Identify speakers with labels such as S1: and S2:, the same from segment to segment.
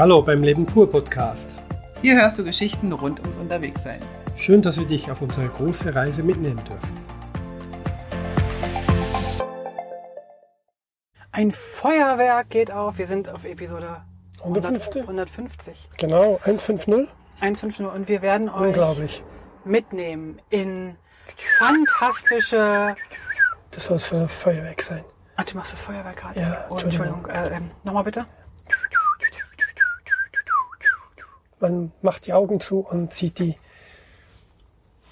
S1: Hallo beim Leben pur Podcast.
S2: Hier hörst du Geschichten rund ums Unterwegssein.
S1: Schön, dass wir dich auf unsere große Reise mitnehmen dürfen.
S2: Ein Feuerwerk geht auf. Wir sind auf Episode
S1: 150?
S2: 150.
S1: Genau, 150.
S2: 150 und wir werden euch
S1: Unglaublich.
S2: mitnehmen in fantastische.
S1: Das soll das Feuerwerk sein.
S2: Ach, du machst das Feuerwerk gerade.
S1: Ja,
S2: oh,
S1: Entschuldigung.
S2: Entschuldigung. Äh, ähm, Nochmal bitte.
S1: Man macht die Augen zu und sieht die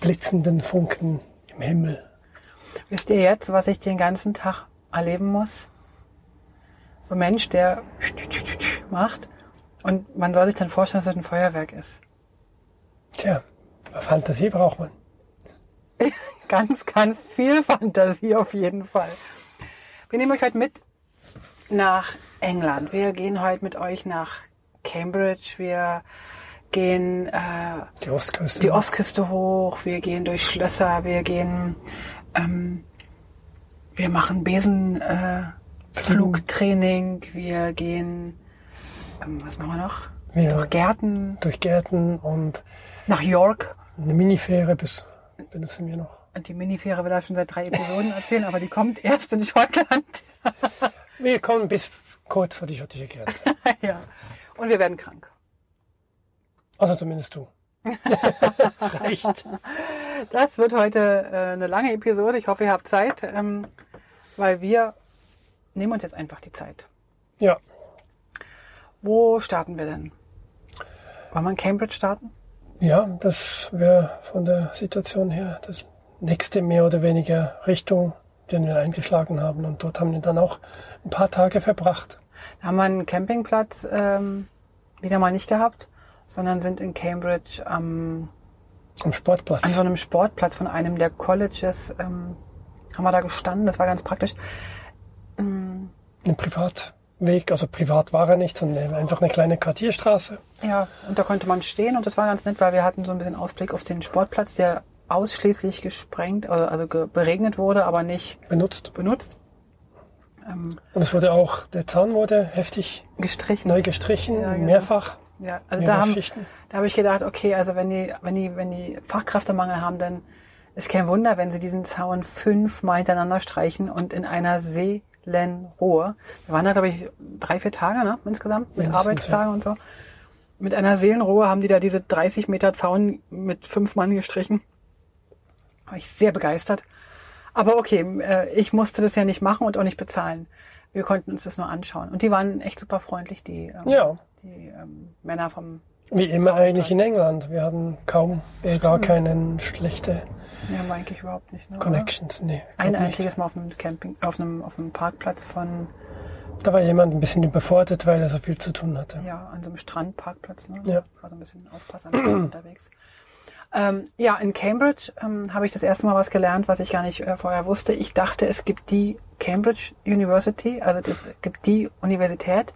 S1: blitzenden Funken im Himmel.
S2: Wisst ihr jetzt, was ich den ganzen Tag erleben muss? So ein Mensch, der macht und man soll sich dann vorstellen, dass das ein Feuerwerk ist.
S1: Tja, Fantasie braucht man.
S2: Ganz, ganz viel Fantasie auf jeden Fall. Wir nehmen euch heute mit nach England. Wir gehen heute mit euch nach Cambridge. Wir gehen äh,
S1: Die Ostküste.
S2: die Ostküste hoch. Wir gehen durch Schlösser. Wir gehen, ähm, wir machen Besen, äh. Wir gehen, ähm, was machen wir noch?
S1: Wir-
S2: Durch Gärten.
S1: durch Gärten und
S2: Nach York.
S1: eine Minifähre bis, benutzen wir noch.
S2: Und die Minifähre will er schon seit drei Episoden erzählen, aber die kommt erst in Schottland.
S1: Wir kommen bis kurz vor die schottische Grenze.
S2: ja. Und wir werden krank.
S1: Also zumindest du. das reicht.
S2: Das wird heute äh, eine lange Episode. Ich hoffe, ihr habt Zeit, ähm, weil wir nehmen uns jetzt einfach die Zeit.
S1: Ja,
S2: Wo starten wir denn? Wollen wir in Cambridge starten?
S1: ja, das wäre von der Situation her das nächste mehr oder weniger Richtung, den wir eingeschlagen haben. Und dort haben wir dann auch ein paar Tage verbracht.
S2: Da haben wir einen Campingplatz ähm, wieder mal nicht gehabt, sondern sind in Cambridge am,
S1: Am Sportplatz.
S2: an so einem Sportplatz von einem der Colleges, ähm, haben wir da gestanden. Das war ganz praktisch.
S1: Ein Privatweg, also privat war er nicht, sondern einfach eine kleine Quartierstraße.
S2: Ja, und da konnte man stehen und das war ganz nett, weil wir hatten so ein bisschen Ausblick auf den Sportplatz, der ausschließlich gesprengt, also ge- beregnet wurde, aber nicht
S1: benutzt.
S2: benutzt. Ähm,
S1: Und es wurde auch, der Zaun wurde heftig
S2: gestrichen.
S1: neu gestrichen,
S2: Ja, genau.
S1: mehrfach.
S2: Ja, also da haben, da habe ich gedacht, okay, also wenn die, wenn die, wenn die Fachkräftemangel haben, dann ist kein Wunder, wenn sie diesen Zaun fünfmal hintereinander streichen und in einer Seelenruhe. Wir waren da, glaube ich, drei, vier Tage, ne, insgesamt, mit
S1: Mindestens,
S2: Arbeitstagen und so. Mit einer Seelenruhe haben die da diese 30 Meter Zaun mit fünf Mann gestrichen. War ich sehr begeistert. Aber okay, äh, ich musste das ja nicht machen und auch nicht bezahlen. Wir konnten uns das nur anschauen. Und die waren echt super freundlich, die, ähm,
S1: Ja,
S2: die ähm, Männer vom,
S1: wie immer eigentlich in England. Wir hatten kaum, äh, gar keine schlechte
S2: haben wir eigentlich überhaupt nicht. Ne?
S1: Connections. Nee,
S2: Ein
S1: glaub nicht.
S2: einziges Mal auf einem Camping, auf einem, auf einem Parkplatz von,
S1: Da war jemand ein bisschen überfordert, weil er so viel zu tun hatte.
S2: ja, an so einem Strandparkplatz, ne?
S1: Ja.
S2: War so ein bisschen Aufpassen unterwegs. Ähm, ja, in Cambridge ähm, habe ich das erste Mal was gelernt, was ich gar nicht äh, vorher wusste. Ich dachte, es gibt die Cambridge University, also es gibt die Universität.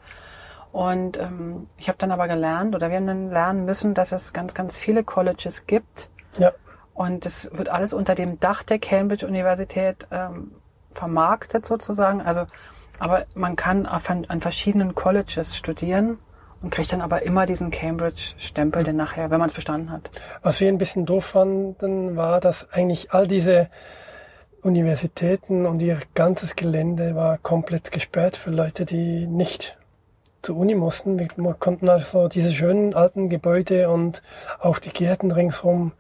S2: Und ähm, ich habe dann aber gelernt, oder wir haben dann lernen müssen, dass es ganz, ganz viele Colleges gibt.
S1: Ja,
S2: Und es wird alles unter dem Dach der Cambridge Universität ähm, vermarktet sozusagen. Also, aber man kann an verschiedenen Colleges studieren und kriegt dann aber immer diesen Cambridge-Stempel, den nachher, wenn man es bestanden hat.
S1: Was wir ein bisschen doof fanden, war, dass eigentlich all diese Universitäten und ihr ganzes Gelände war komplett gesperrt für Leute, die nicht zur Uni mussten. Wir wir konnten also diese schönen alten Gebäude und auch die Gärten ringsherum,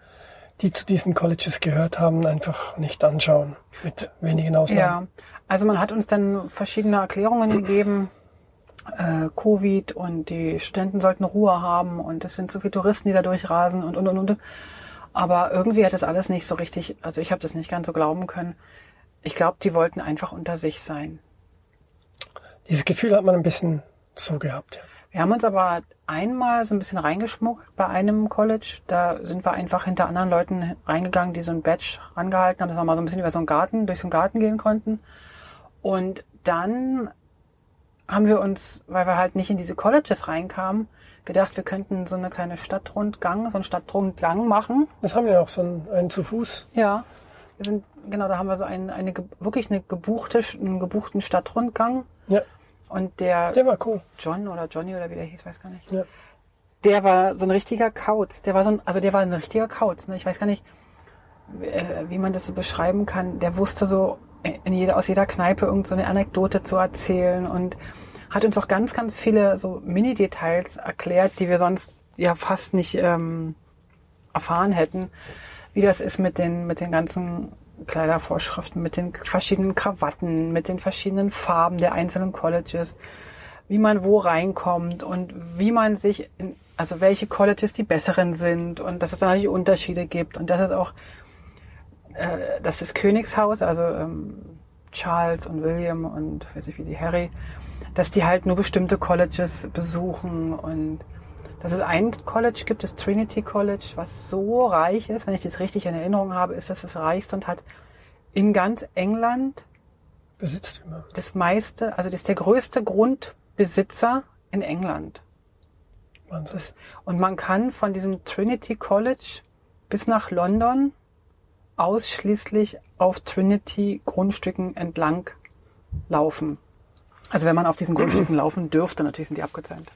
S1: die zu diesen Colleges gehört haben, einfach nicht anschauen. Mit wenigen Ausnahmen.
S2: Ja, also man hat uns dann verschiedene Erklärungen gegeben. Äh, Covid und die Studenten sollten Ruhe haben und es sind so viele Touristen, die da durchrasen und und und und. Aber irgendwie hat das alles nicht so richtig, also ich habe das nicht ganz so glauben können. Ich glaube, die wollten einfach unter sich sein.
S1: Dieses Gefühl hat man ein bisschen so gehabt.
S2: Wir haben uns aber einmal so ein bisschen reingeschmuckt bei einem College. Da sind wir einfach hinter anderen Leuten reingegangen, die so ein Badge rangehalten haben, dass wir mal so ein bisschen über so einen Garten, durch so einen Garten gehen konnten. Und dann haben wir uns, weil wir halt nicht in diese Colleges reinkamen, gedacht, wir könnten so eine kleine Stadtrundgang, so einen Stadtrundgang machen.
S1: Das haben wir auch so einen, einen zu Fuß.
S2: Ja. Wir sind, genau, da haben wir so einen, eine, wirklich eine gebuchte, einen gebuchten Stadtrundgang.
S1: Ja.
S2: Und der,
S1: Der war cool.
S2: John oder Johnny oder wie der hieß, weiß gar nicht.
S1: Ja.
S2: Der war so ein richtiger Kauz. Der war so ein, also der war ein richtiger Kauz. Ne? Ich weiß gar nicht, äh, wie man das so beschreiben kann. Der wusste so in jeder, aus jeder Kneipe irgend so eine Anekdote zu erzählen und hat uns auch ganz, ganz viele so Mini-Details erklärt, die wir sonst ja fast nicht ähm, erfahren hätten, wie das ist mit den, mit den ganzen Kleidervorschriften, mit den verschiedenen Krawatten, mit den verschiedenen Farben der einzelnen Colleges, wie man wo reinkommt und wie man sich, in, also welche Colleges die besseren sind und dass es da natürlich Unterschiede gibt und dass es auch, äh, das Königshaus, also ähm, Charles und William und weiß nicht wie die Harry, dass die halt nur bestimmte Colleges besuchen und dass es ein College gibt, das Trinity College, was so reich ist, wenn ich das richtig in Erinnerung habe, ist das das reichste und hat in ganz England
S1: Besitztümer.
S2: das meiste, also das ist der größte Grundbesitzer in England. Das, und man kann von diesem Trinity College bis nach London ausschließlich auf Trinity Grundstücken entlang laufen. Also wenn man auf diesen Grundstücken laufen dürfte, natürlich sind die eingezähnt.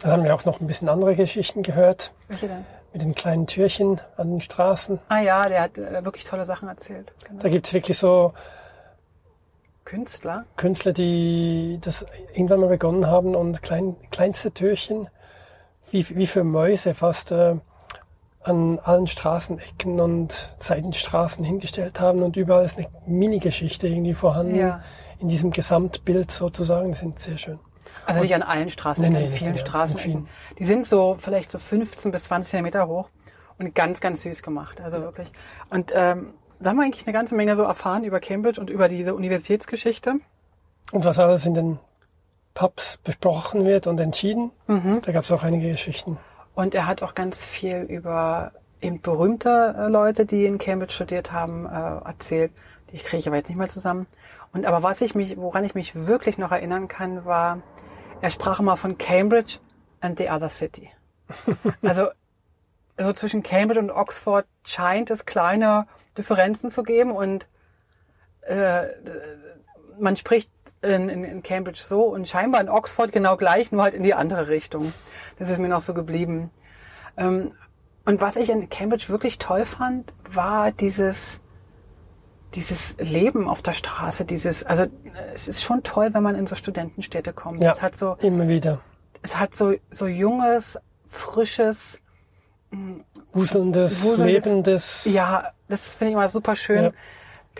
S1: Dann haben wir auch noch ein bisschen andere Geschichten gehört.
S2: Welche denn?
S1: Mit den kleinen Türchen an den Straßen.
S2: Ah ja, der hat äh, wirklich tolle Sachen erzählt. Genau.
S1: Da gibt's wirklich so
S2: Künstler.
S1: Künstler, die das irgendwann mal begonnen haben und klein, kleinste Türchen, wie, wie für Mäuse fast äh, an allen Straßenecken und Seitenstraßen hingestellt haben und überall ist eine Mini-Geschichte irgendwie vorhanden.
S2: Ja.
S1: In diesem Gesamtbild sozusagen, die sind sehr schön.
S2: Also nicht an allen Straßen,
S1: Nee, nee,
S2: vielen
S1: an- in
S2: Straßen.
S1: vielen.
S2: Die sind so vielleicht so 15 bis 20 Zentimeter hoch und ganz, ganz süß gemacht. Also wirklich. Und ähm, da haben wir eigentlich eine ganze Menge so erfahren über Cambridge und über diese Universitätsgeschichte.
S1: Und was alles in den Pubs besprochen wird und entschieden, da gab's auch einige Geschichten.
S2: Und er hat auch ganz viel über eben berühmte äh, Leute, die in Cambridge studiert haben, äh, erzählt. Die kriege ich aber jetzt nicht mal zusammen. Und aber was ich mich, woran ich mich wirklich noch erinnern kann, war, er sprach immer von Cambridge and the other city. Also so zwischen Cambridge und Oxford scheint es kleine Differenzen zu geben und äh, man spricht in, in, in Cambridge so und scheinbar in Oxford genau gleich, nur halt in die andere Richtung. Das ist mir noch so geblieben. Ähm, und was ich in Cambridge wirklich toll fand, war dieses dieses Leben auf der Straße, dieses, also es ist schon toll, wenn man in so Studentenstädte kommt.
S1: Ja,
S2: Es hat so,
S1: immer wieder.
S2: es hat so, so junges, frisches,
S1: Wuselndes,
S2: Wuselndes-
S1: lebendes.
S2: ja, das finde ich immer super schön.
S1: Ja.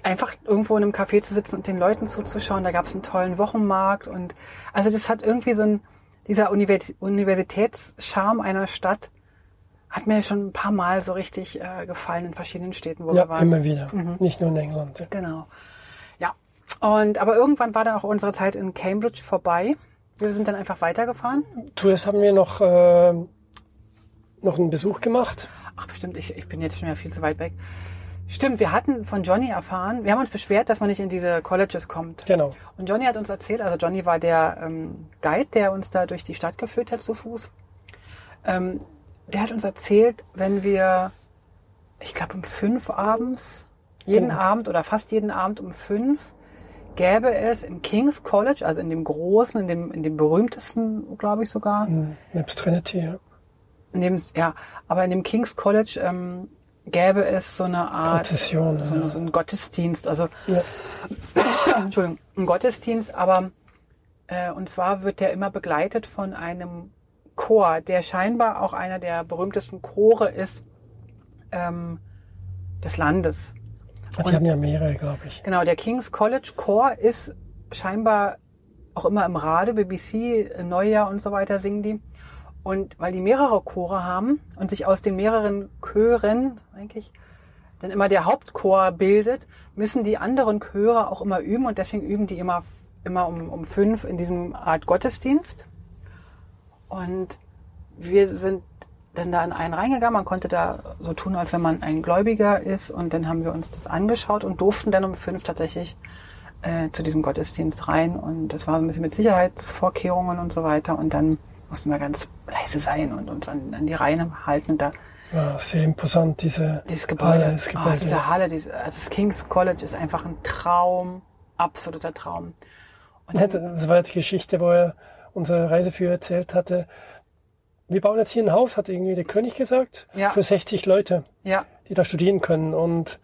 S2: Einfach irgendwo in einem Café zu sitzen und den Leuten zuzuschauen. Da gab es einen tollen Wochenmarkt und also das hat irgendwie so ein, dieser Univers Universitätscharme einer Stadt hat mir schon ein paar Mal so richtig äh, gefallen in verschiedenen Städten, wo
S1: Ja,
S2: wir waren.
S1: immer wieder. Nicht nur in England. Ja.
S2: Genau. Ja. Und aber irgendwann war dann auch unsere Zeit in Cambridge vorbei. Wir sind dann einfach weitergefahren.
S1: Zuerst haben wir noch, äh, noch einen Besuch gemacht.
S2: Ach bestimmt, ich, ich bin jetzt schon wieder viel zu weit weg. Stimmt, wir hatten von Johnny erfahren, wir haben uns beschwert, dass man nicht in diese Colleges kommt.
S1: Genau.
S2: Und Johnny hat uns erzählt, also Johnny war der ähm, Guide, der uns da durch die Stadt geführt hat zu Fuß. Ähm, der hat uns erzählt, wenn wir, ich glaube um fünf abends, jeden
S1: Genau.
S2: Abend oder fast jeden Abend um fünf, gäbe es im King's College, also in dem großen, in dem, in dem berühmtesten, glaube ich sogar,
S1: Mhm. Nebst Trinity, ja.
S2: neben, ja, aber in dem King's College ähm, gäbe es so eine Art,
S1: Prozession,
S2: so,
S1: ja.
S2: so einen Gottesdienst, also
S1: ja.
S2: Entschuldigung, ein Gottesdienst, aber äh, und zwar wird der immer begleitet von einem Chor, der scheinbar auch einer der berühmtesten Chore ist ähm, des Landes.
S1: Also Sie haben ja mehrere, glaube ich.
S2: Genau, der King's College Chor ist scheinbar auch immer im Radio, BBC, Neujahr und so weiter singen die. Und weil die mehrere Chore haben und sich aus den mehreren Chören eigentlich dann immer der Hauptchor bildet, müssen die anderen Chöre auch immer üben und deswegen üben die immer, immer um, um fünf in diesem Art Gottesdienst. Und wir sind dann da in einen reingegangen. Man konnte da so tun, als wenn man ein Gläubiger ist. Und dann haben wir uns das angeschaut und durften dann um fünf tatsächlich äh, zu diesem Gottesdienst rein. Und das war ein bisschen mit Sicherheitsvorkehrungen und so weiter. Und dann mussten wir ganz leise sein und uns an, an die Reihen halten. Da
S1: Ja, sehr imposant, diese
S2: dieses Gebäude,
S1: Halle, das
S2: Ah,
S1: Gebäude.
S2: diese Halle, diese, also das King's College ist einfach ein Traum, absoluter Traum. Und
S1: Das war die Geschichte, wo er unser Reiseführer erzählt hatte. Wir bauen jetzt hier ein Haus, hat irgendwie der König gesagt,
S2: Ja.
S1: für 60 Leute,
S2: ja,
S1: die da studieren können. Und,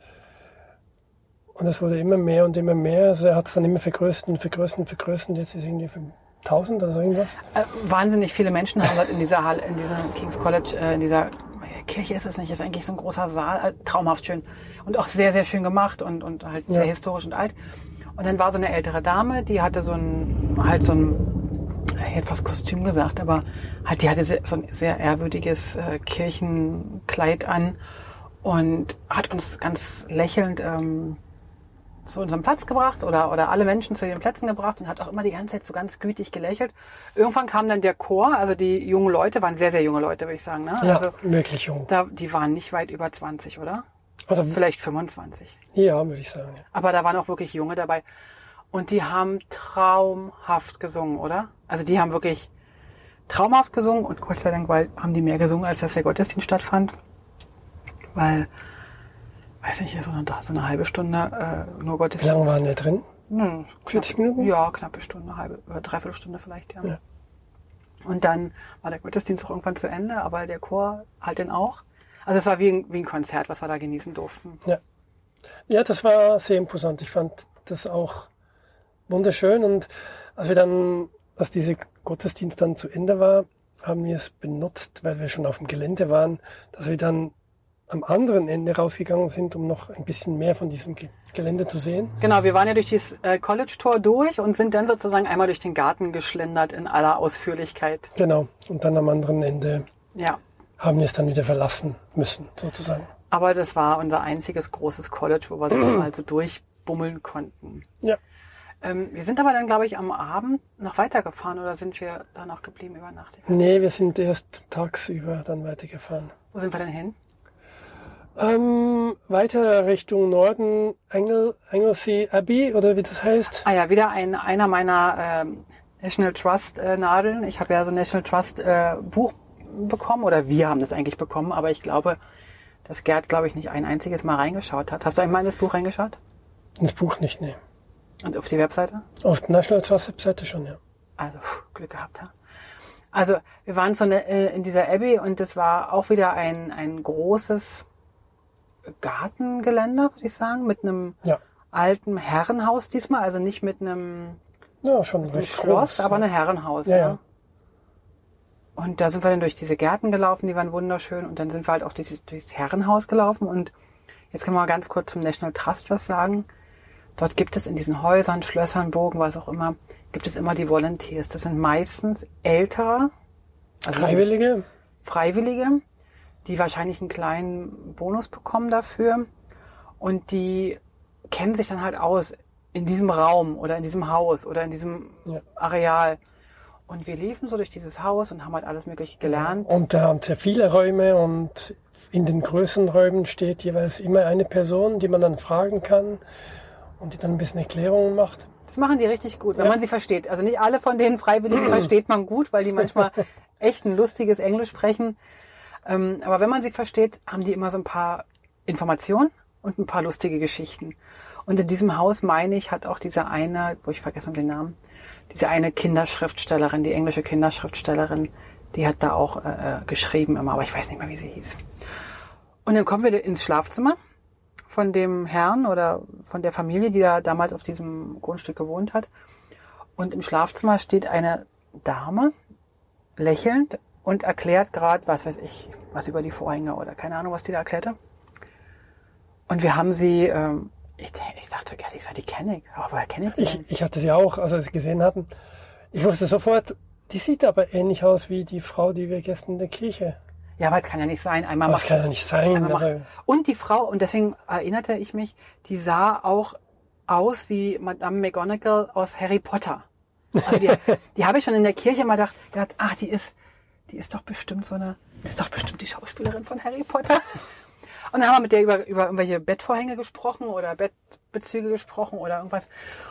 S1: und es wurde immer mehr und immer mehr. Also er hat es dann immer vergrößert und vergrößert und vergrößert. Jetzt ist es irgendwie 1000 oder so irgendwas.
S2: äh, wahnsinnig viele Menschen haben dort in dieser Halle, in diesem King's College, äh, in dieser Kirche ist es nicht, ist eigentlich so ein großer Saal, äh, traumhaft schön und auch sehr, sehr schön gemacht und, und halt sehr
S1: Ja.
S2: historisch und alt. Und dann war so eine ältere Dame, die hatte so ein, halt so ein, ich hätte fast Kostüm gesagt, aber halt, die hatte sehr, so ein sehr ehrwürdiges äh, Kirchenkleid an und hat uns ganz lächelnd ähm, zu unserem Platz gebracht oder, oder alle Menschen zu ihren Plätzen gebracht und hat auch immer die ganze Zeit so ganz gütig gelächelt. Irgendwann kam dann der Chor, also die jungen Leute, waren sehr, sehr junge Leute, würde ich sagen. Ne?
S1: Ja,
S2: Also
S1: wirklich jung.
S2: da, die waren nicht weit über 20, oder?
S1: Also,
S2: Vielleicht 25.
S1: ja, würde ich sagen.
S2: Aber da waren auch wirklich Junge dabei. Und die haben traumhaft gesungen, oder? Also die haben wirklich traumhaft gesungen und Gott sei Dank weil, haben die mehr gesungen, als dass der Gottesdienst stattfand. Weil, weiß nicht, so eine, so eine halbe Stunde äh, nur
S1: Wie lange
S2: Gottesdienst.
S1: waren wir drin?
S2: Hm,
S1: 40 Minuten?
S2: Ja, knappe Stunde, halbe, oder dreiviertel Stunde vielleicht, ja.
S1: Ja.
S2: Und dann war der Gottesdienst auch irgendwann zu Ende, aber der Chor halt dann auch. Also es war wie ein, wie ein Konzert, was wir da genießen durften.
S1: Ja. Ja, das war sehr imposant. Ich fand das auch wunderschön. Und als wir dann, als dieser Gottesdienst dann zu Ende war, haben wir es benutzt, weil wir schon auf dem Gelände waren, dass wir dann am anderen Ende rausgegangen sind, um noch ein bisschen mehr von diesem Ge Gelände zu sehen.
S2: Genau, wir waren ja durch dieses äh, College-Tor durch und sind dann sozusagen einmal durch den Garten geschlendert in aller Ausführlichkeit.
S1: Genau. Und dann am anderen Ende
S2: Ja.
S1: haben wir es dann wieder verlassen müssen, sozusagen.
S2: Aber das war unser einziges großes College, wo wir so mal so durchbummeln konnten.
S1: Ja.
S2: Ähm, wir sind aber dann, glaube ich, am Abend noch weitergefahren oder sind wir da noch geblieben über Nacht?
S1: Nee, wir sind erst tagsüber dann weitergefahren.
S2: Wo sind wir denn hin?
S1: Ähm, weiter Richtung Norden, Engel, Anglesey Abbey oder wie das heißt.
S2: Ah ja, wieder ein, einer meiner ähm, National Trust äh, Nadeln. Ich habe ja so ein National Trust äh, Buch bekommen oder wir haben das eigentlich bekommen, aber ich glaube, dass Gerd, glaube ich, nicht ein einziges Mal reingeschaut hat. Hast du einmal in das Buch reingeschaut?
S1: Ins Buch nicht, nee.
S2: Und auf die Webseite?
S1: Auf der National Trust Webseite schon, ja.
S2: Also pff, Glück gehabt, ja. Also wir waren so äh, in dieser Abbey und das war auch wieder ein, ein großes Gartengeländer, würde ich sagen, mit einem
S1: Ja.
S2: alten Herrenhaus diesmal, also nicht mit einem
S1: Ja, schon
S2: ein
S1: recht
S2: Schloss,
S1: groß.
S2: aber
S1: ja.
S2: ein Herrenhaus.
S1: Ja,
S2: ja. Und da sind wir dann durch diese Gärten gelaufen, die waren wunderschön. Und dann sind wir halt auch durch, durchs Herrenhaus gelaufen. Und jetzt können wir mal ganz kurz zum National Trust was sagen. Dort gibt es in diesen Häusern, Schlössern, Burgen, was auch immer, gibt es immer die Volunteers. Das sind meistens ältere, also
S1: Freiwillige?
S2: Freiwillige, die wahrscheinlich einen kleinen Bonus bekommen dafür. Und die kennen sich dann halt aus in diesem Raum oder in diesem Haus oder in diesem
S1: Ja.
S2: Areal. Und wir liefen so durch dieses Haus und haben halt alles Mögliche gelernt.
S1: Und da haben sehr viele Räume und in den größeren Räumen steht jeweils immer eine Person, die man dann fragen kann und die dann ein bisschen Erklärungen macht.
S2: Das machen die richtig gut, wenn
S1: Ja.
S2: man sie versteht. Also nicht alle von den Freiwilligen versteht man gut, weil die manchmal echt ein lustiges Englisch sprechen. Ähm, aber wenn man sie versteht, haben die immer so ein paar Informationen und ein paar lustige Geschichten. Und in diesem Haus, meine ich, hat auch diese eine, wo ich vergessen habe den Namen, diese eine Kinderschriftstellerin, die englische Kinderschriftstellerin, die hat da auch äh, äh, geschrieben immer, aber ich weiß nicht mehr, wie sie hieß. Und dann kommen wir ins Schlafzimmer von dem Herrn oder von der Familie, die da damals auf diesem Grundstück gewohnt hat. Und im Schlafzimmer steht eine Dame, lächelnd und erklärt gerade, was weiß ich, was über die Vorhänge oder keine Ahnung, was die da erklärte. Und wir haben sie, ähm, ich, ich sagte ich sag, die kenne ich. Aber woher kenne ich die
S1: Ich, ich hatte sie auch, als wir sie gesehen hatten. Ich wusste sofort, die sieht aber ähnlich aus wie die Frau, die wir gestern in der Kirche.
S2: Ja, aber das kann ja nicht sein. Einmal
S1: das kann ja nicht sein. Also,
S2: Und die Frau, und deswegen erinnerte ich mich, die sah auch aus wie Madame McGonagall aus Harry Potter. Also die, die habe ich schon in der Kirche mal gedacht, gedacht, ach, die ist, die ist doch bestimmt so eine, die ist doch bestimmt die Schauspielerin von Harry Potter. Und dann haben wir mit der über, über irgendwelche Bettvorhänge gesprochen oder Bettbezüge gesprochen oder irgendwas.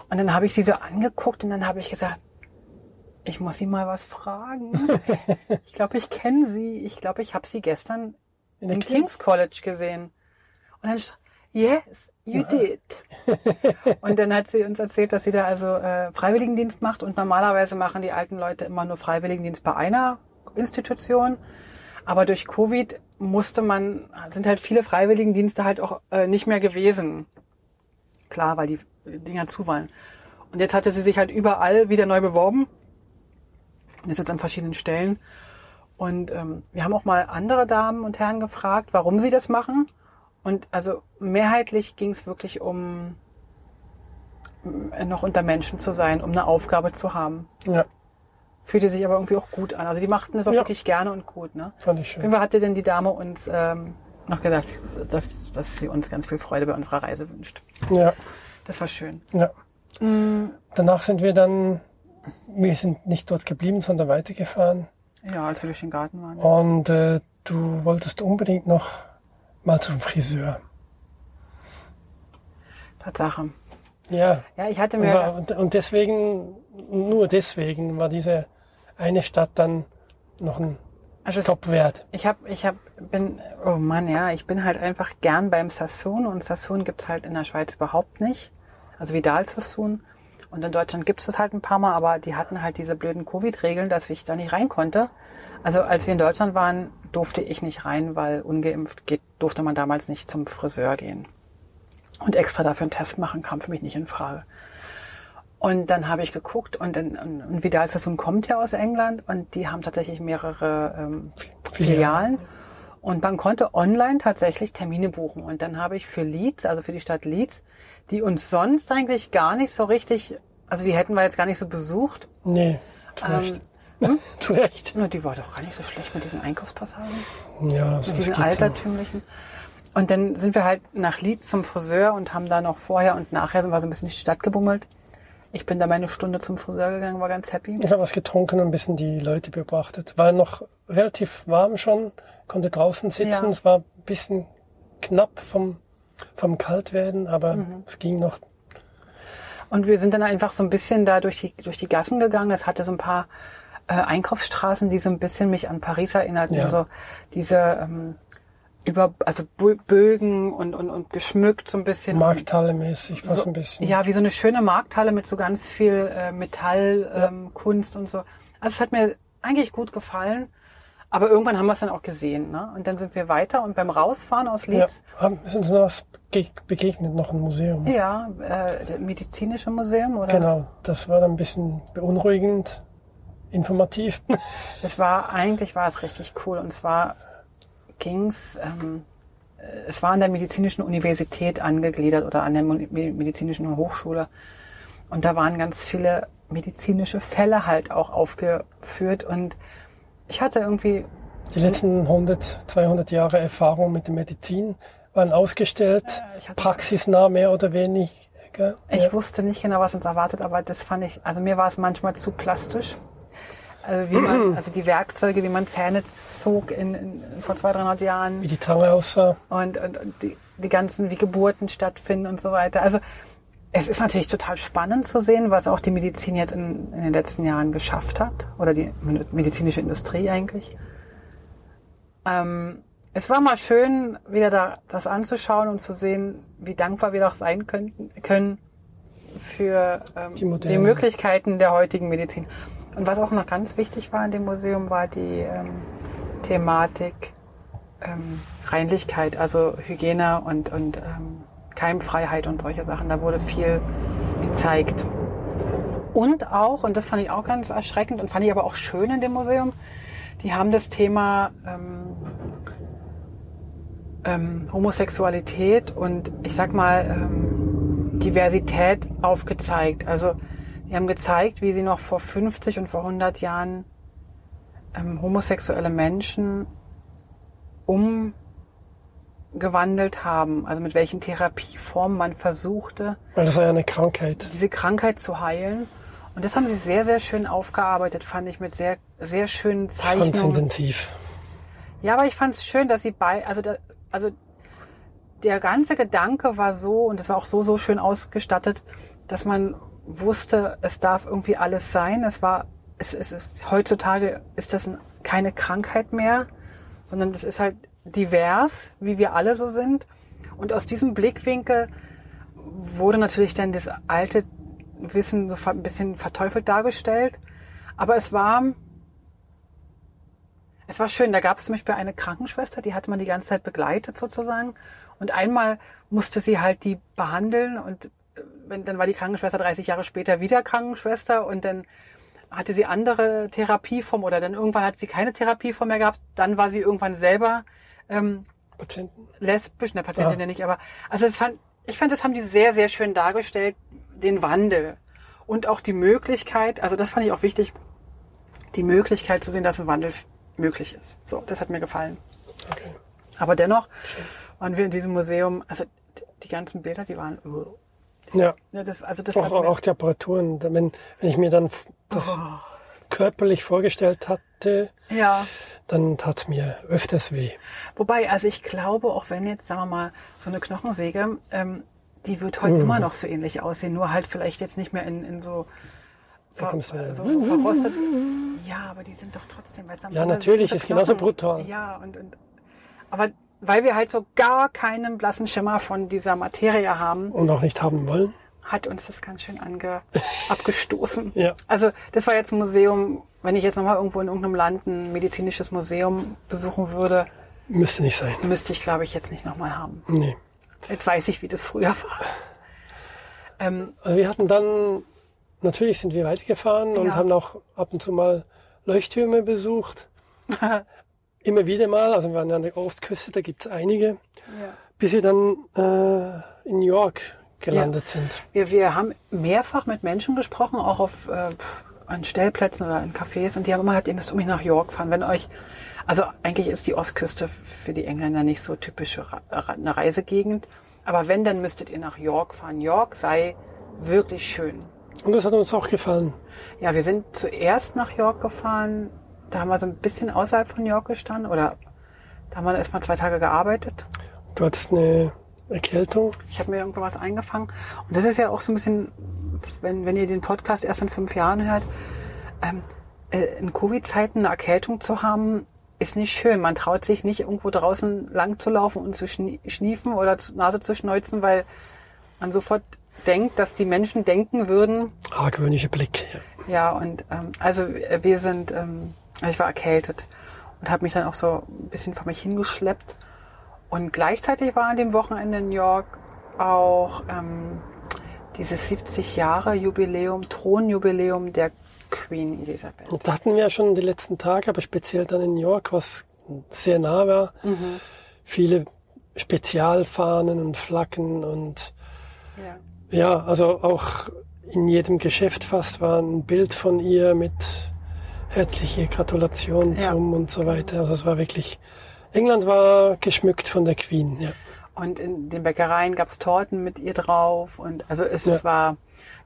S2: Und dann habe ich sie so angeguckt und dann habe ich gesagt, ich muss sie mal was fragen. Ich glaube, ich kenne sie. Ich glaube, ich habe sie gestern
S1: In
S2: im? King's College gesehen. Und dann, yes, you did. und dann hat sie uns erzählt, dass sie da also äh, Freiwilligendienst macht und normalerweise machen die alten Leute immer nur Freiwilligendienst bei einer Institution. Aber durch Covid musste man, sind halt viele Freiwilligendienste halt auch äh, nicht mehr gewesen. Klar, weil die Dinger zu waren. Und jetzt hatte sie sich halt überall wieder neu beworben. Und ist jetzt an verschiedenen Stellen. Und ähm, wir haben auch mal andere Damen und Herren gefragt, warum sie das machen. Und also mehrheitlich ging es wirklich um äh, noch unter Menschen zu sein, um eine Aufgabe zu haben.
S1: Ja,
S2: Fühlte sich aber irgendwie auch gut an. Also die machten das auch
S1: Ja.
S2: wirklich gerne und gut. Ne?
S1: fand ich schön.
S2: Fall hatte denn die Dame uns ähm, noch gesagt, dass, dass sie uns ganz viel Freude bei unserer Reise wünscht.
S1: Ja,
S2: Das war schön.
S1: ja.
S2: Mm,
S1: Danach sind wir dann, wir sind nicht dort geblieben, sondern weitergefahren.
S2: Ja, als wir durch den Garten waren.
S1: Und äh, du wolltest unbedingt noch mal zum Friseur.
S2: Tatsache.
S1: Ja,
S2: Ja, ich hatte mir...
S1: war, und, deswegen, nur deswegen war diese eine Stadt dann noch ein
S2: also
S1: Stopp wert.
S2: ich hab, ich hab, bin, oh Mann, ja, ich bin halt einfach gern beim Sassoon und Sassoon gibt's halt in der Schweiz überhaupt nicht. Also Vidal Sassoon. Und in Deutschland gibt's das halt ein paar Mal, aber die hatten halt diese blöden Covid-Regeln, dass ich da nicht rein konnte. Also als wir in Deutschland waren, durfte ich nicht rein, weil ungeimpft geht, durfte man damals nicht zum Friseur gehen. Und extra dafür einen Test machen kam für mich nicht in Frage. Und dann habe ich geguckt und, dann, und, und Vidal Sassoon kommt ja aus England und die haben tatsächlich mehrere ähm, Filialen. Und man konnte online tatsächlich Termine buchen. Und dann habe ich für Leeds, also für die Stadt Leeds, die uns sonst eigentlich gar nicht so richtig, also die hätten wir jetzt gar nicht so besucht.
S1: Nee, zu
S2: Ähm,
S1: Recht. zu Recht.
S2: Na, die war doch gar nicht so schlecht mit diesen Einkaufspassagen.
S1: Ja, so
S2: mit diesen altertümlichen. Und dann sind wir halt nach Leeds zum Friseur und haben da noch vorher und nachher sind wir so ein bisschen durch die Stadt gebummelt. Ich bin da meine Stunde zum Friseur gegangen, war ganz happy.
S1: Ich habe was getrunken und ein bisschen die Leute beobachtet. War noch relativ warm schon, konnte draußen sitzen.
S2: Ja.
S1: Es war ein bisschen knapp vom, vom Kaltwerden, aber
S2: Mhm.
S1: es ging noch.
S2: Und wir sind dann einfach so ein bisschen da durch die, durch die Gassen gegangen. Es hatte so ein paar äh, Einkaufsstraßen, die so ein bisschen mich an Paris erinnerten.
S1: Ja.
S2: Also diese ähm, über, also Bö- Bögen und, und, und geschmückt so ein bisschen.
S1: Markthalle-mäßig fast
S2: so,
S1: ein bisschen.
S2: Ja, wie so eine schöne Markthalle mit so ganz viel äh, Metall, ähm, Kunst und so. Also es hat mir eigentlich gut gefallen. Aber irgendwann haben wir es dann auch gesehen. Ne? Und dann sind wir weiter und beim Rausfahren aus
S1: Ja,
S2: Leeds,
S1: haben, ist uns noch was bege- begegnet, noch ein Museum.
S2: ja, äh, das medizinische Museum oder?
S1: Genau, das war dann ein bisschen beunruhigend, informativ.
S2: Es war, eigentlich war es richtig cool. Und zwar ging's, ähm, äh, es war an der medizinischen Universität angegliedert oder an der medizinischen Hochschule. Und da waren ganz viele medizinische Fälle halt auch aufgeführt. Und ich hatte irgendwie,
S1: Die letzten 100, 200 Jahre Erfahrung mit der Medizin waren ausgestellt,
S2: hatte-
S1: praxisnah mehr oder weniger.
S2: ich
S1: Ja.
S2: wusste nicht genau, was uns erwartet, aber das fand ich, also mir war es manchmal zu plastisch. Also, wie man, also die Werkzeuge, wie man Zähne zog in, in, vor 200, 300 Jahren.
S1: Wie die Zange aussah.
S2: und, und, und die, die ganzen, wie Geburten stattfinden und so weiter. Also es ist natürlich total spannend zu sehen, was auch die Medizin jetzt in, in den letzten Jahren geschafft hat oder die medizinische Industrie eigentlich. Ähm, es war mal schön, wieder da, das anzuschauen und zu sehen, wie dankbar wir doch sein könnten, können für ähm,
S1: Die
S2: die. Möglichkeiten der heutigen Medizin. Und was auch noch ganz wichtig war in dem Museum, war die ähm, Thematik ähm, Reinlichkeit, also Hygiene und, und ähm, Keimfreiheit und solche Sachen. Da wurde viel gezeigt. Und auch, und das fand ich auch ganz erschreckend und fand ich aber auch schön in dem Museum, die haben das Thema ähm, ähm, Homosexualität und ich sag mal ähm, Diversität aufgezeigt. Also die haben gezeigt, wie sie noch vor 50 und vor 100 Jahren ähm, homosexuelle Menschen umgewandelt haben. Also mit welchen Therapieformen man versuchte,
S1: Weil das war ja eine Krankheit.
S2: diese Krankheit zu heilen. Und das haben sie sehr, sehr schön aufgearbeitet, fand ich mit sehr, sehr schönen
S1: Ich fand's
S2: Zeichnungen.
S1: intensiv.
S2: Ja, aber ich fand es schön, dass sie bei, also, da, also der ganze Gedanke war so und es war auch so, so schön ausgestattet, dass man wusste, es darf irgendwie alles sein. Es war, es, es ist, heutzutage ist das ein, keine Krankheit mehr, sondern es ist halt divers, wie wir alle so sind. Und aus diesem Blickwinkel wurde natürlich dann das alte Wissen so ein bisschen verteufelt dargestellt. Aber es war, es war schön. Da gab es zum Beispiel eine Krankenschwester, die hatte man die ganze Zeit begleitet sozusagen. Und einmal musste sie halt die behandeln und dann war die Krankenschwester 30 Jahre später wieder Krankenschwester und dann hatte sie andere Therapieform oder dann irgendwann hat sie keine Therapieform mehr gehabt. Dann war sie irgendwann selber ähm,
S1: Patienten.
S2: lesbisch, ne, Patientin ja nicht, aber also es fand, ich fand, das haben die sehr, sehr schön dargestellt, den Wandel und auch die Möglichkeit, also das fand ich auch wichtig, die Möglichkeit zu sehen, dass ein Wandel möglich ist. So, das hat mir gefallen.
S1: Okay.
S2: Aber dennoch waren wir in diesem Museum, also die ganzen Bilder, die waren, uh,
S1: Ja.
S2: ja, das, also das
S1: Auch, auch die Apparaturen. Wenn, wenn ich mir dann das
S2: Oh.
S1: körperlich vorgestellt hatte,
S2: ja.
S1: dann tat es mir öfters weh.
S2: Wobei, also ich glaube, auch wenn jetzt, sagen wir mal, so eine Knochensäge, ähm, die wird heute
S1: Mhm.
S2: immer noch so ähnlich aussehen, nur halt vielleicht jetzt nicht mehr in, in so, ver, so, so verrostet. Ja, aber die sind doch trotzdem, weißt du,
S1: Ja, natürlich, ist genauso brutal.
S2: Ja, und, und, aber weil wir halt so gar keinen blassen Schimmer von dieser Materie haben,
S1: Und auch nicht haben wollen.
S2: hat uns das ganz schön ange, abgestoßen.
S1: Ja.
S2: Also das war jetzt ein Museum, wenn ich jetzt nochmal irgendwo in irgendeinem Land ein medizinisches Museum besuchen würde,
S1: Müsste nicht sein.
S2: müsste ich, glaube ich, jetzt nicht nochmal haben.
S1: Nee.
S2: Jetzt weiß ich, wie das früher war. Ähm,
S1: Also wir hatten dann, natürlich sind wir weitergefahren und
S2: Ja.
S1: haben auch ab und zu mal Leuchttürme besucht. Immer wieder mal, also wir waren an der Ostküste, da gibt es einige,
S2: ja.
S1: bis wir dann äh, in New York gelandet sind.
S2: wir, wir haben mehrfach mit Menschen gesprochen, auch auf äh, an Stellplätzen oder in Cafés, und die haben immer gesagt, ihr müsst unbedingt nach York fahren. Wenn euch, also eigentlich ist die Ostküste für die Engländer nicht so typische eine Reisegegend, aber wenn, dann müsstet ihr nach York fahren. York sei wirklich schön.
S1: Und das hat uns auch gefallen.
S2: Ja, wir sind zuerst nach York gefahren. Da haben wir so ein bisschen außerhalb von York gestanden. Oder da haben wir erst mal zwei Tage gearbeitet.
S1: Du hattest eine Erkältung.
S2: Ich habe mir irgendwo was eingefangen. Und das ist ja auch so ein bisschen, wenn, wenn ihr den Podcast erst in fünf Jahren hört, ähm, äh, in Covid-Zeiten eine Erkältung zu haben, ist nicht schön. Man traut sich nicht irgendwo draußen lang zu laufen und zu schnie- schniefen oder zu- Nase zu schneuzen, weil man sofort denkt, dass die Menschen denken würden,
S1: Argwöhnische Blick. Ja.
S2: Ja, und ähm, also äh, wir sind, ähm, also ich war erkältet und habe mich dann auch so ein bisschen vor mich hingeschleppt. Und gleichzeitig war an dem Wochenende in New York auch ähm, dieses 70 Jahre Jubiläum, Thronjubiläum der Queen Elisabeth.
S1: Und da hatten wir ja schon die letzten Tage, aber speziell dann in New York, was sehr nah war. Viele Spezialfahnen und Flaggen und
S2: Ja.
S1: ja, also auch in jedem Geschäft fast war ein Bild von ihr mit herzliche Gratulation
S2: Ja.
S1: zum und so weiter. Also es war wirklich, England war geschmückt von der Queen, ja.
S2: Und in den Bäckereien gab's Torten mit ihr drauf und also es, es
S1: Ja.
S2: war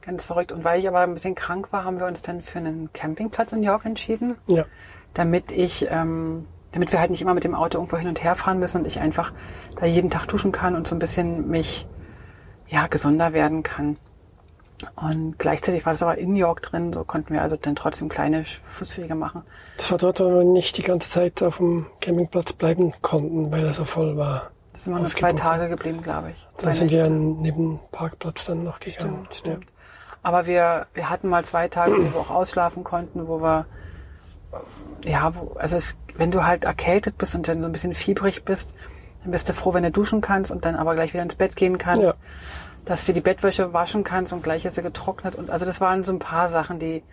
S2: ganz verrückt. Und weil ich aber ein bisschen krank war, haben wir uns dann für einen Campingplatz in New York entschieden.
S1: Ja,
S2: damit ich, ähm, damit wir halt nicht immer mit dem Auto irgendwo hin und her fahren müssen und ich einfach da jeden Tag duschen kann und so ein bisschen mich, ja, gesonder werden kann. Und gleichzeitig war das aber in York drin, so konnten wir also dann trotzdem kleine Fußwege machen.
S1: das war dort, wo wir nicht die ganze Zeit auf dem Campingplatz bleiben konnten, weil er so voll war.
S2: Da sind wir nur zwei. Tage geblieben, glaube ich.
S1: Dann
S2: Zwei
S1: sind wir
S2: Nächte.
S1: neben dem Parkplatz dann noch gegangen.
S2: Stimmt, stimmt. Aber wir, wir hatten mal zwei Tage, wo wir auch ausschlafen konnten, wo wir, ja, wo, also es, wenn du halt erkältet bist und dann so ein bisschen fiebrig bist, dann bist du froh, wenn du duschen kannst und dann aber gleich wieder ins Bett gehen kannst,
S1: Ja.
S2: Dass du die Bettwäsche waschen kannst und gleich ist sie getrocknet und also das waren so ein paar Sachen, die,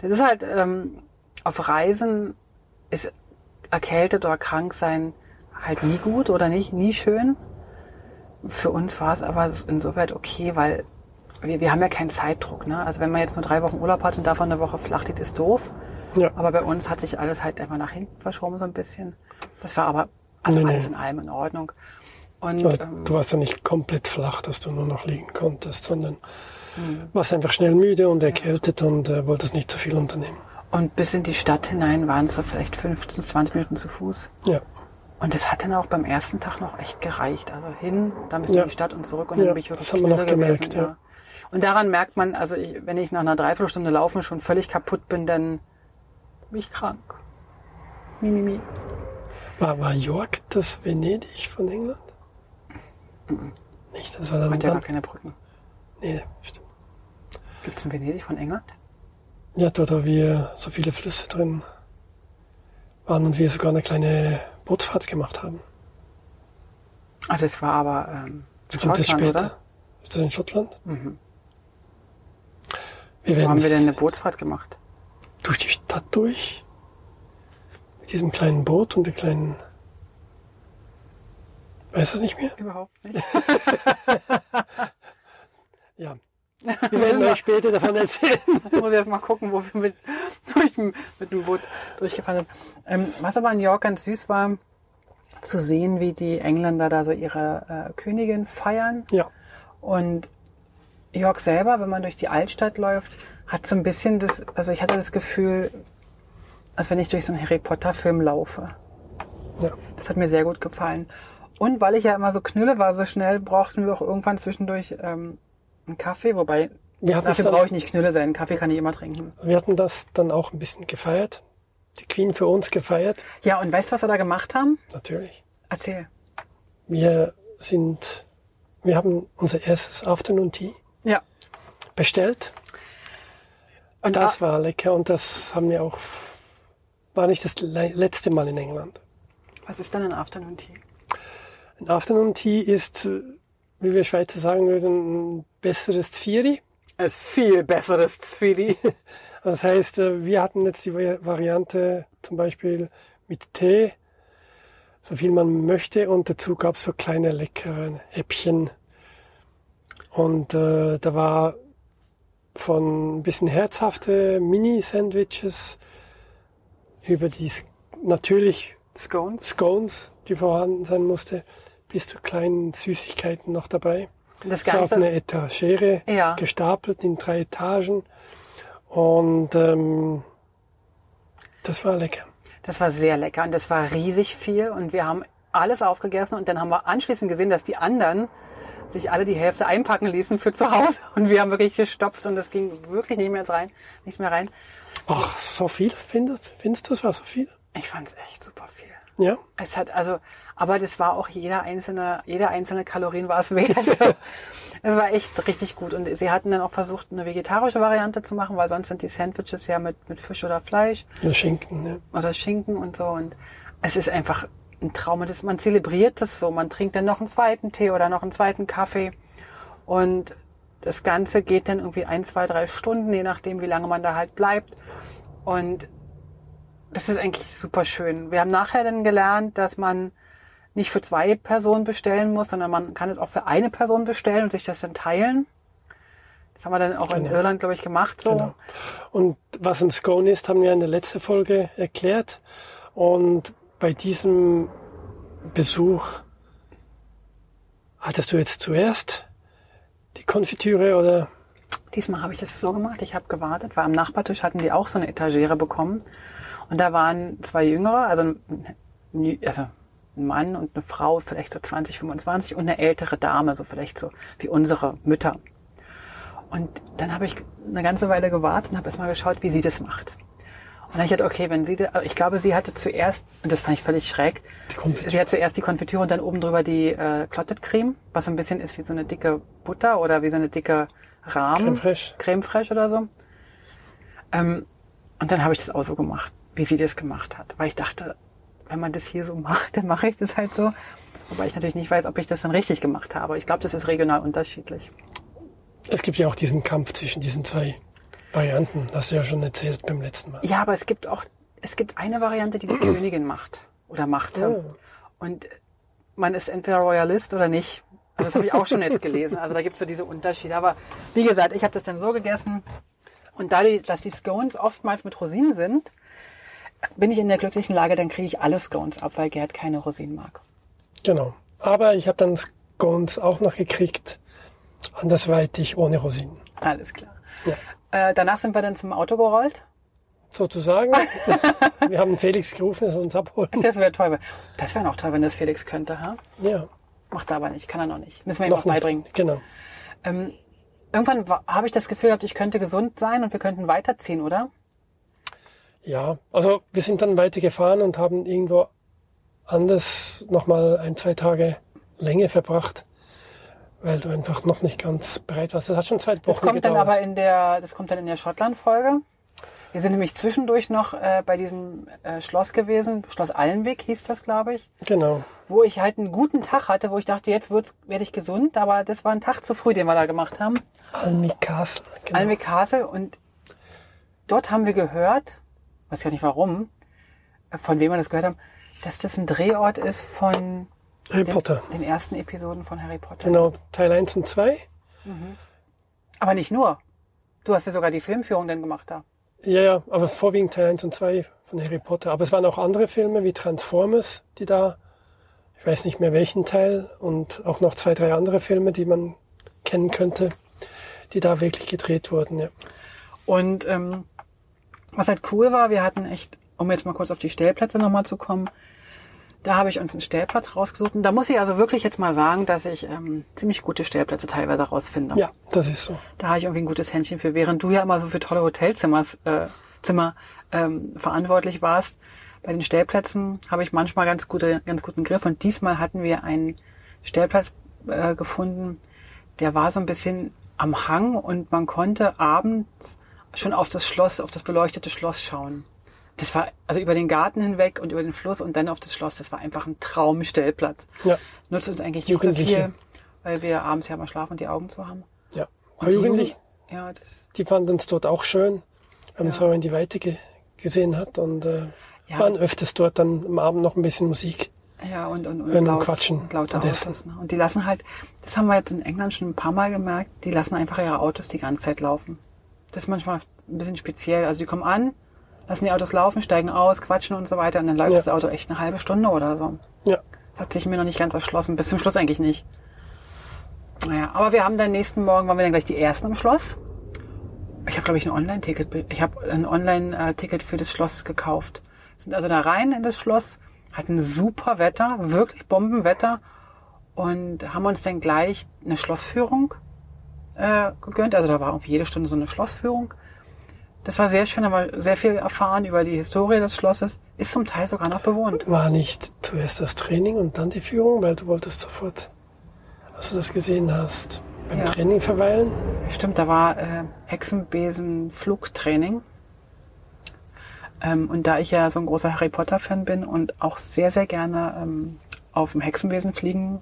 S2: das ist halt, ähm, auf Reisen ist erkältet oder krank sein halt nie gut oder nicht, nie schön. Für uns war es aber insoweit okay, weil wir, wir haben ja keinen Zeitdruck. Ne? Also wenn man jetzt nur drei Wochen Urlaub hat und davon eine Woche flach liegt, ist doof.
S1: Ja.
S2: Aber bei uns hat sich alles halt einfach nach hinten verschoben so ein bisschen. Das war aber also
S1: Nee, nee.
S2: alles in allem in Ordnung. Und
S1: Also,
S2: ähm,
S1: du warst ja nicht komplett flach, dass du nur noch liegen konntest, sondern
S2: Mhm.
S1: warst einfach schnell müde und erkältet und äh, wolltest nicht zu viel unternehmen.
S2: Und bis in die Stadt hinein waren es so vielleicht 15, 20 Minuten zu Fuß.
S1: Ja,
S2: Und das hat dann auch beim ersten Tag noch echt gereicht. Also hin, dann bis
S1: Ja.
S2: in die Stadt und zurück und
S1: Ja,
S2: dann bin ich wirklich
S1: das haben wir noch
S2: müde gewesen.
S1: gemerkt, ja.
S2: Und daran merkt man, also ich, wenn ich nach einer Dreiviertelstunde laufen schon völlig kaputt bin, dann bin ich krank. Mi, mi, mi.
S1: war, war York das Venedig von England? Nicht, das war
S2: Hat ja gar keine Brücken.
S1: nee, stimmt.
S2: Gibt es in Venedig von England?
S1: Ja, dort, wo wir so viele Flüsse drin waren und wir sogar eine kleine Bootsfahrt gemacht haben.
S2: Ah, das war aber ähm,
S1: Das
S2: Schottland,
S1: später.
S2: oder?
S1: Ist das in Schottland?
S2: Mhm. Wo haben wir denn eine Bootsfahrt gemacht?
S1: durch die Stadt durch. Mit diesem kleinen Boot und der kleinen. Weiß das nicht mehr?
S2: Überhaupt nicht.
S1: Ja. Wir werden euch später davon erzählen.
S2: Ich muss jetzt mal gucken, wo wir mit, durch, mit dem Boot durchgefahren sind. Ähm, was aber in New York ganz süß war, zu sehen, wie die Engländer da so ihre äh, Königin feiern.
S1: Ja.
S2: Und York selber, wenn man durch die Altstadt läuft, hat so ein bisschen das, also ich hatte das Gefühl, als wenn ich durch so einen Harry Potter Film laufe.
S1: ja.
S2: Das hat mir sehr gut gefallen. Und weil ich ja immer so knülle war, so schnell brauchten wir auch irgendwann zwischendurch ähm, einen Kaffee, wobei
S1: Wir hatten,
S2: dafür brauche ich nicht knülle sein. Kaffee kann ich immer trinken.
S1: wir hatten das dann auch ein bisschen gefeiert. Die Queen für uns gefeiert,
S2: Ja, und weißt du, was wir da gemacht haben?
S1: natürlich.
S2: Erzähl.
S1: Wir sind, wir haben unser erstes Afternoon Tea
S2: Ja.
S1: bestellt.
S2: Und
S1: Das
S2: da,
S1: war lecker und das haben wir auch, war nicht das le- letzte Mal in England.
S2: was ist denn ein Afternoon Tea?
S1: Ein Afternoon Tea ist, äh, wie wir Schweizer sagen würden, ein besseres Zvieri.
S2: Ist viel besseres Zwiebel.
S1: Das heißt, äh, wir hatten jetzt die Vari- Variante zum Beispiel mit Tee, so viel man möchte, und dazu gab es so kleine leckere Häppchen. Und äh, da war von ein bisschen herzhafte Mini-Sandwiches über die natürlich
S2: Scones.
S1: Scones, die vorhanden sein musste, bis zu kleinen Süßigkeiten noch dabei.
S2: Das
S1: So auf
S2: Ganze.
S1: eine Etagere
S2: Ja.
S1: gestapelt in drei Etagen. Und ähm, das war lecker.
S2: Das war sehr lecker und das war riesig viel und wir haben alles aufgegessen und dann haben wir anschließend gesehen, dass die anderen sich alle die Hälfte einpacken ließen für zu Hause und wir haben wirklich gestopft und das ging wirklich nicht mehr rein, nicht mehr rein.
S1: Ach, so viel findest, findest du, es war so viel?
S2: Ich fand es echt super viel.
S1: Ja.
S2: Es hat also, aber das war auch jeder einzelne, jeder einzelne Kalorien war es wert. Es war echt richtig gut. Und sie hatten dann auch versucht, eine vegetarische Variante zu machen, weil sonst sind die Sandwiches ja mit, mit Fisch oder Fleisch
S1: Der Schinken, ja.
S2: oder Schinken und so. Und es ist einfach ein Traum. Und das, man zelebriert das so. Man trinkt dann noch einen zweiten Tee oder noch einen zweiten Kaffee. Und das Ganze geht dann irgendwie ein, zwei, drei Stunden, je nachdem, wie lange man da halt bleibt. Und das ist eigentlich super schön. Wir haben nachher dann gelernt, dass man nicht für zwei Personen bestellen muss, sondern man kann es auch für eine Person bestellen und sich das dann teilen. Das haben wir dann auch in
S1: Genau.
S2: Irland, glaube ich, gemacht so.
S1: Genau. Und was ein Scone ist, haben wir in der letzten Folge erklärt. Und bei diesem Besuch hattest du jetzt zuerst die Konfitüre oder
S2: Diesmal habe ich das so gemacht, ich habe gewartet, weil am Nachbartisch hatten die auch so eine Etagere bekommen. Und da waren zwei Jüngere, also also ein Mann und eine Frau, vielleicht so 20, 25 und eine ältere Dame, so vielleicht so wie unsere Mütter. Und dann habe ich eine ganze Weile gewartet und habe erstmal geschaut, wie sie das macht. Und dann ich gedacht, okay, wenn sie, ich glaube, sie hatte zuerst, und das fand ich völlig schräg, sie hat zuerst die Konfitüre und dann oben drüber die äh, Clotted Creme, was so ein bisschen ist wie so eine dicke Butter oder wie so eine dicke Rahmen.
S1: Creme fraiche.
S2: Creme fraiche oder so. Ähm, und dann habe ich das auch so gemacht, wie sie das gemacht hat. Weil ich dachte, wenn man das hier so macht, dann mache ich das halt so. Wobei ich natürlich nicht weiß, ob ich das dann richtig gemacht habe. Ich glaube, das ist regional unterschiedlich.
S1: es gibt ja auch diesen Kampf zwischen diesen zwei Varianten. Das hast du ja schon erzählt beim letzten Mal.
S2: Ja, aber es gibt auch, es gibt eine Variante, die die Königin macht oder machte.
S1: Oh.
S2: Und man ist entweder Royalist oder nicht. Also das habe ich auch schon jetzt gelesen. Also da gibt es so diese Unterschiede. Aber wie gesagt, ich habe das dann so gegessen. Und dadurch, dass die Scones oftmals mit Rosinen sind, bin ich in der glücklichen Lage, dann kriege ich alle Scones ab, weil Gerd keine Rosinen mag.
S1: Genau. Aber ich habe dann Scones auch noch gekriegt, andersweitig ohne Rosinen.
S2: Alles klar.
S1: Ja.
S2: Äh, danach sind wir dann zum Auto gerollt.
S1: Sozusagen. wir haben Felix gerufen, er soll uns abholen.
S2: Das wäre toll. Das wäre noch toll, wenn das Felix könnte. Ha?
S1: Ja,
S2: Macht er aber nicht, kann er noch nicht. Müssen wir ihm
S1: noch
S2: noch beibringen.
S1: nicht. Genau.
S2: Ähm, irgendwann wa- habe ich das Gefühl gehabt, ich könnte gesund sein und wir könnten weiterziehen, oder?
S1: Ja, also wir sind dann weitergefahren und haben irgendwo anders nochmal ein, zwei Tage Länge verbracht. weil du einfach noch nicht ganz bereit warst. Das hat schon zwei Wochen
S2: Das kommt
S1: gedauert.
S2: dann aber in der, das kommt dann in der Schottland-Folge. Wir sind nämlich zwischendurch noch äh, bei diesem äh, Schloss gewesen, Schloss Allenweg hieß das, glaube ich,
S1: Genau.
S2: wo ich halt einen guten Tag hatte, wo ich dachte, jetzt werde ich gesund, aber das war ein Tag zu früh, den wir da gemacht haben.
S1: Almi Castle. Genau.
S2: Allenweg Castle und dort haben wir gehört, weiß gar nicht warum, äh, von wem wir das gehört haben, dass das ein Drehort ist von
S1: Harry
S2: den,
S1: Potter.
S2: den ersten Episoden von Harry Potter.
S1: Genau, Teil 1 und 2.
S2: Aber nicht nur. Du hast ja sogar die Filmführung dann gemacht da.
S1: Ja, ja, aber vorwiegend Teil 1 und 2 von Harry Potter. Aber es waren auch andere Filme wie Transformers, die da, ich weiß nicht mehr welchen Teil, und auch noch zwei, drei andere Filme, die man kennen könnte, die da wirklich gedreht wurden. Ja.
S2: Und ähm, was halt cool war, wir hatten echt, um jetzt mal kurz auf die Stellplätze nochmal zu kommen, da habe ich uns einen Stellplatz rausgesucht. Und da muss ich also wirklich jetzt mal sagen, dass ich ähm, ziemlich gute Stellplätze teilweise rausfinde.
S1: ja, das ist so.
S2: Da habe ich irgendwie ein gutes Händchen für. Während du ja immer so für tolle Hotelzimmers, äh, Zimmer ähm, verantwortlich warst, bei den Stellplätzen habe ich manchmal ganz gute, ganz guten Griff. Und diesmal hatten wir einen Stellplatz äh, gefunden, der war so ein bisschen am Hang und man konnte abends schon auf das Schloss, auf das beleuchtete Schloss schauen. Das war also über den Garten hinweg und über den Fluss und dann auf das Schloss. Das war einfach ein Traumstellplatz.
S1: Ja,
S2: Nutzt uns eigentlich nicht so viel, weil wir abends ja mal schlafen und die Augen zu haben.
S1: ja.
S2: Und
S1: Aber
S2: die
S1: Jugendliche,
S2: Jugend- Ja, das,
S1: die fanden es dort auch schön, wenn man
S2: Ja.
S1: so in die Weite ge gesehen hat und äh,
S2: Ja.
S1: waren öfters dort dann am Abend noch ein bisschen Musik.
S2: ja, und, und, und
S1: Hören und
S2: laut,
S1: quatschen
S2: und
S1: essen.
S2: Autos. Ne? Und die lassen halt, das haben wir jetzt in England schon ein paar Mal gemerkt, die lassen einfach ihre Autos die ganze Zeit laufen. Das ist manchmal ein bisschen speziell. Also die kommen an, lassen die Autos laufen, steigen aus, quatschen und so weiter und dann läuft
S1: Ja.
S2: das Auto echt eine halbe Stunde oder so.
S1: Ja,
S2: Das hat sich mir noch nicht ganz erschlossen. Bis zum Schluss eigentlich nicht. Naja, aber wir haben dann nächsten Morgen, waren wir dann gleich die Ersten im Schloss. Ich habe, glaube ich, ein Online-Ticket. Ich habe ein Online-Ticket für das Schloss gekauft. Sind also da rein in das Schloss, hatten super Wetter, wirklich Bombenwetter und haben uns dann gleich eine Schlossführung äh, gegönnt. Also da war auf jede Stunde so eine Schlossführung. Das war sehr schön, aber sehr viel erfahren über die Historie des Schlosses. Ist zum Teil sogar noch bewohnt.
S1: war nicht zuerst das Training und dann die Führung, weil du wolltest sofort, als du das gesehen hast, beim
S2: Ja.
S1: Training verweilen.
S2: Stimmt, da war äh, Hexenbesen-Flugtraining. Ähm, und da ich ja so ein großer Harry Potter-Fan bin und auch sehr, sehr gerne ähm, auf dem Hexenbesen fliegen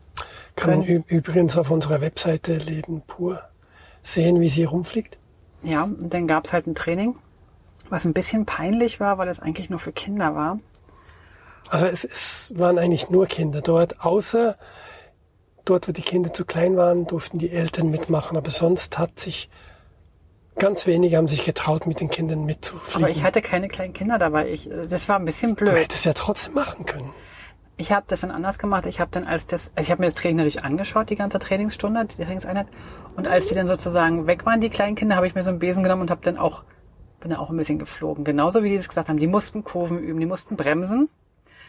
S1: Kann übrigens auf unserer Webseite Leben pur sehen, wie sie rumfliegt.
S2: Ja, und dann gab's halt ein Training, was ein bisschen peinlich war, weil es eigentlich nur für Kinder war.
S1: Also es, es waren eigentlich nur Kinder dort, außer dort, wo die Kinder zu klein waren, durften die Eltern mitmachen. Aber sonst hat sich ganz wenige haben sich getraut, mit den Kindern mitzufliegen.
S2: Aber ich hatte keine kleinen Kinder dabei. Ich, das war ein bisschen
S1: du
S2: blöd.
S1: hättest ja trotzdem machen können.
S2: Ich habe das dann anders gemacht. Ich habe dann als das, also ich habe mir das Training natürlich angeschaut, die ganze Trainingsstunde, die Trainingseinheit. Und als die dann sozusagen weg waren, die kleinen Kinder, habe ich mir so einen Besen genommen und habe dann auch, bin dann auch ein bisschen geflogen. Genauso wie die es gesagt haben. Die mussten Kurven üben, die mussten bremsen,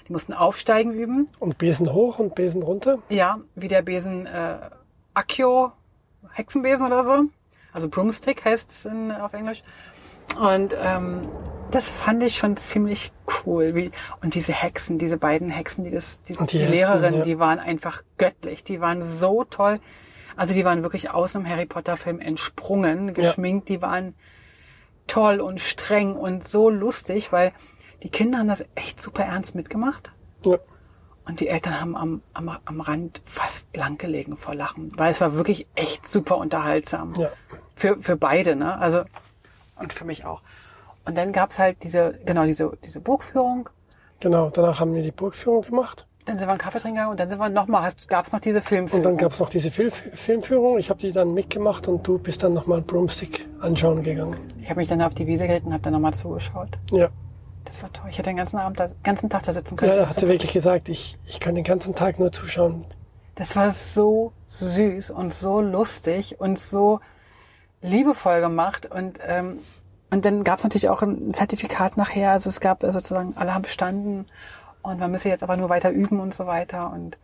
S2: die mussten aufsteigen üben.
S1: Und Besen hoch und Besen runter.
S2: Ja, wie der Besen äh, Accio, Hexenbesen oder so. Also Broomstick heißt es in, auf Englisch. Und ähm, das fand ich schon ziemlich cool. Wie, und diese Hexen, diese beiden Hexen, die das, die,
S1: die
S2: die, Lehrerin,
S1: ja.
S2: die waren einfach göttlich. Die waren so toll. Also die waren wirklich aus einem Harry Potter Film entsprungen, geschminkt. Die waren toll und streng und so lustig, weil die Kinder haben das echt super ernst mitgemacht.
S1: Ja.
S2: Und die Eltern haben am, am, am Rand fast langgelegen vor Lachen, weil es war wirklich echt super unterhaltsam.
S1: Ja.
S2: Für, für beide, ne? Also, und für mich auch. Und dann gab's halt diese, genau, diese, diese Burgführung.
S1: Genau, danach haben wir die Burgführung gemacht.
S2: Dann sind wir einen Kaffee trinken gegangen und dann sind wir nochmal, hast, gab's noch diese Filmführung.
S1: Und dann gab es noch diese Fil Filmführung. Ich habe die dann mitgemacht und du bist dann nochmal Broomstick anschauen gegangen.
S2: ich habe mich dann auf die Wiese gelegt und habe dann nochmal zugeschaut.
S1: Ja,
S2: Das war toll. Ich hätte den ganzen Abend, da, ganzen Tag da sitzen können.
S1: ja da hat sie wirklich gesagt, ich, ich kann den ganzen Tag nur zuschauen.
S2: Das war so süß und so lustig und so liebevoll gemacht und ähm, und dann gab es natürlich auch ein Zertifikat nachher. Also es gab äh, sozusagen, alle haben bestanden und man müsse jetzt aber nur weiter üben und so weiter. Und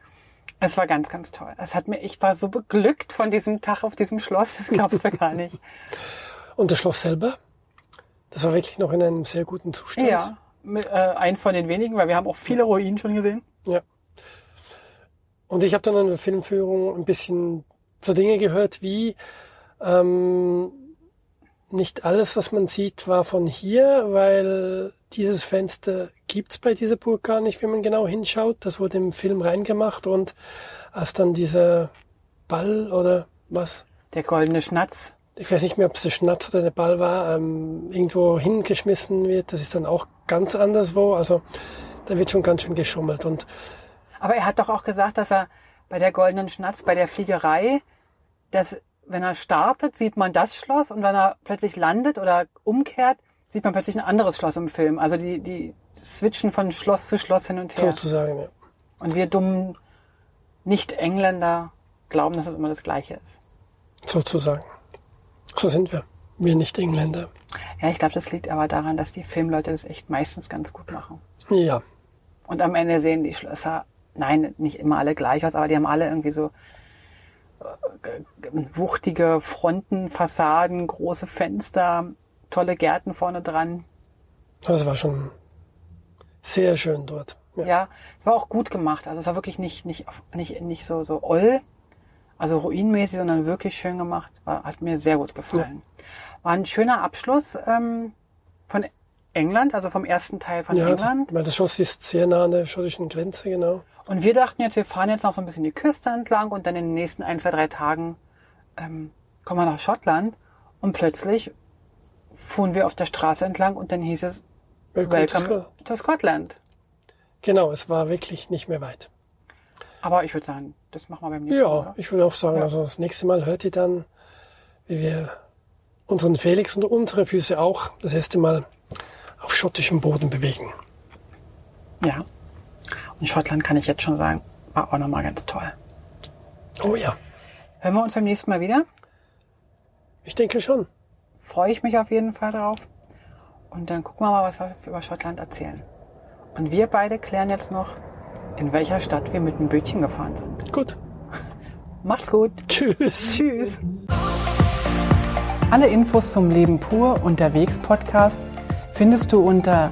S2: es war ganz, ganz toll. Es hat mir, ich war so beglückt von diesem Tag auf diesem Schloss, das glaubst du gar nicht.
S1: Und das Schloss selber, das war wirklich noch in einem sehr guten Zustand.
S2: Ja, mit, äh, eins von den wenigen, weil wir haben auch viele Ruinen schon gesehen.
S1: ja. Und ich habe dann an der Filmführung ein bisschen so Dinge gehört wie ähm, nicht alles, was man sieht, war von hier, weil dieses Fenster gibt's bei dieser Burg gar nicht, wenn man genau hinschaut. Das wurde im Film reingemacht und als dann dieser Ball oder was?
S2: Der goldene Schnatz.
S1: Ich weiß nicht mehr, ob es der Schnatz oder der Ball war, ähm, irgendwo hingeschmissen wird. Das ist dann auch ganz anderswo. Also da wird schon ganz schön geschummelt. Und
S2: Aber er hat doch auch gesagt, dass er bei der goldenen Schnatz, bei der Fliegerei, dass wenn er startet, sieht man das Schloss und wenn er plötzlich landet oder umkehrt, sieht man plötzlich ein anderes Schloss im Film. Also die, die switchen von Schloss zu Schloss hin und her.
S1: sozusagen, ja.
S2: Und wir dummen Nicht-Engländer glauben, dass es immer das Gleiche ist.
S1: Sozusagen. So sind wir. Wir nicht Engländer.
S2: Ja, ich glaube, das liegt aber daran, dass die Filmleute das echt meistens ganz gut machen.
S1: Ja.
S2: Und am Ende sehen die Schlösser, nein, nicht immer alle gleich aus, aber die haben alle irgendwie so wuchtige Fronten, Fassaden, große Fenster, tolle Gärten vorne dran.
S1: Das war schon sehr schön dort.
S2: Ja. ja, es war auch gut gemacht. Also es war wirklich nicht, nicht, nicht, nicht so, so oll, also ruinmäßig, sondern wirklich schön gemacht. War, hat mir sehr gut gefallen. Ja. War ein schöner Abschluss ähm, von England, also vom ersten Teil von
S1: ja,
S2: England.
S1: Das, weil das Schloss ist sehr nah an der schottischen Grenze, genau.
S2: Und wir dachten jetzt, wir fahren jetzt noch so ein bisschen die Küste entlang und dann in den nächsten ein, zwei, drei Tagen ähm, kommen wir nach Schottland. Und plötzlich fuhren wir auf der Straße entlang und dann hieß es Welcome, Welcome to Scotland.
S1: Genau, es war wirklich nicht mehr weit.
S2: Aber ich würde sagen, das machen wir beim nächsten
S1: ja,
S2: Mal.
S1: Ja, ich würde auch sagen, ja. also das nächste Mal hört ihr dann, wie wir unseren Felix und unsere Füße auch das erste Mal auf schottischem Boden bewegen.
S2: Ja. Und Schottland kann ich jetzt schon sagen, war auch nochmal ganz toll.
S1: Oh ja.
S2: Hören wir uns beim nächsten Mal wieder?
S1: Ich denke schon.
S2: Freue ich mich auf jeden Fall drauf. Und dann gucken wir mal, was wir über Schottland erzählen. Und wir beide klären jetzt noch, in welcher Stadt wir mit dem Bötchen gefahren sind.
S1: Gut.
S2: Macht's gut.
S1: Tschüss.
S2: Tschüss. Alle Infos zum Leben pur unterwegs Podcast findest du unter